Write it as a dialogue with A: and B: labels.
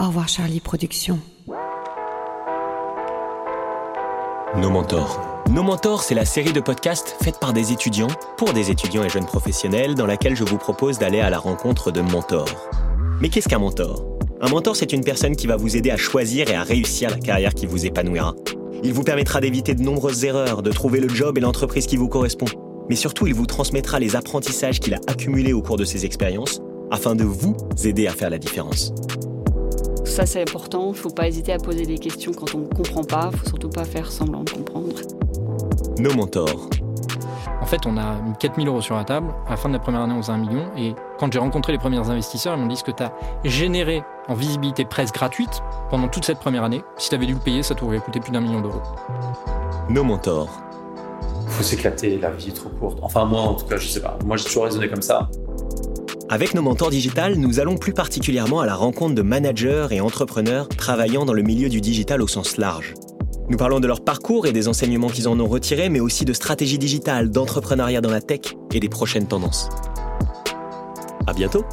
A: Au revoir Charlie Productions.
B: Nos mentors. Nos mentors, c'est la série de podcasts faite par des étudiants, pour des étudiants et jeunes professionnels, dans laquelle je vous propose d'aller à la rencontre de mentors. Mais qu'est-ce qu'un mentor? Un mentor, c'est une personne qui va vous aider à choisir et à réussir la carrière qui vous épanouira. Il vous permettra d'éviter de nombreuses erreurs, de trouver le job et l'entreprise qui vous correspond. Mais surtout, il vous transmettra les apprentissages qu'il a accumulés au cours de ses expériences afin de vous aider à faire la différence.
C: Ça, c'est important. Il ne faut pas hésiter à poser des questions quand on ne comprend pas. Il ne faut surtout pas faire semblant de comprendre.
B: Nos mentors.
D: En fait, on a mis 4000 euros sur la table. À la fin de la première année, on faisait un million. Et quand j'ai rencontré les premiers investisseurs, ils m'ont dit ce que tu as généré en visibilité presque gratuite pendant toute cette première année? Si tu avais dû le payer, ça t'aurait coûté plus d'un million d'euros.
B: Nos mentors.
E: faut s'éclater, la vie est trop courte. Enfin, moi, en tout cas, je sais pas. Moi, j'ai toujours raisonné comme ça.
B: Avec nos mentors digital, nous allons plus particulièrement à la rencontre de managers et entrepreneurs travaillant dans le milieu du digital au sens large. Nous parlons de leur parcours et des enseignements qu'ils en ont retirés, mais aussi de stratégie digitale, d'entrepreneuriat dans la tech et des prochaines tendances. À bientôt!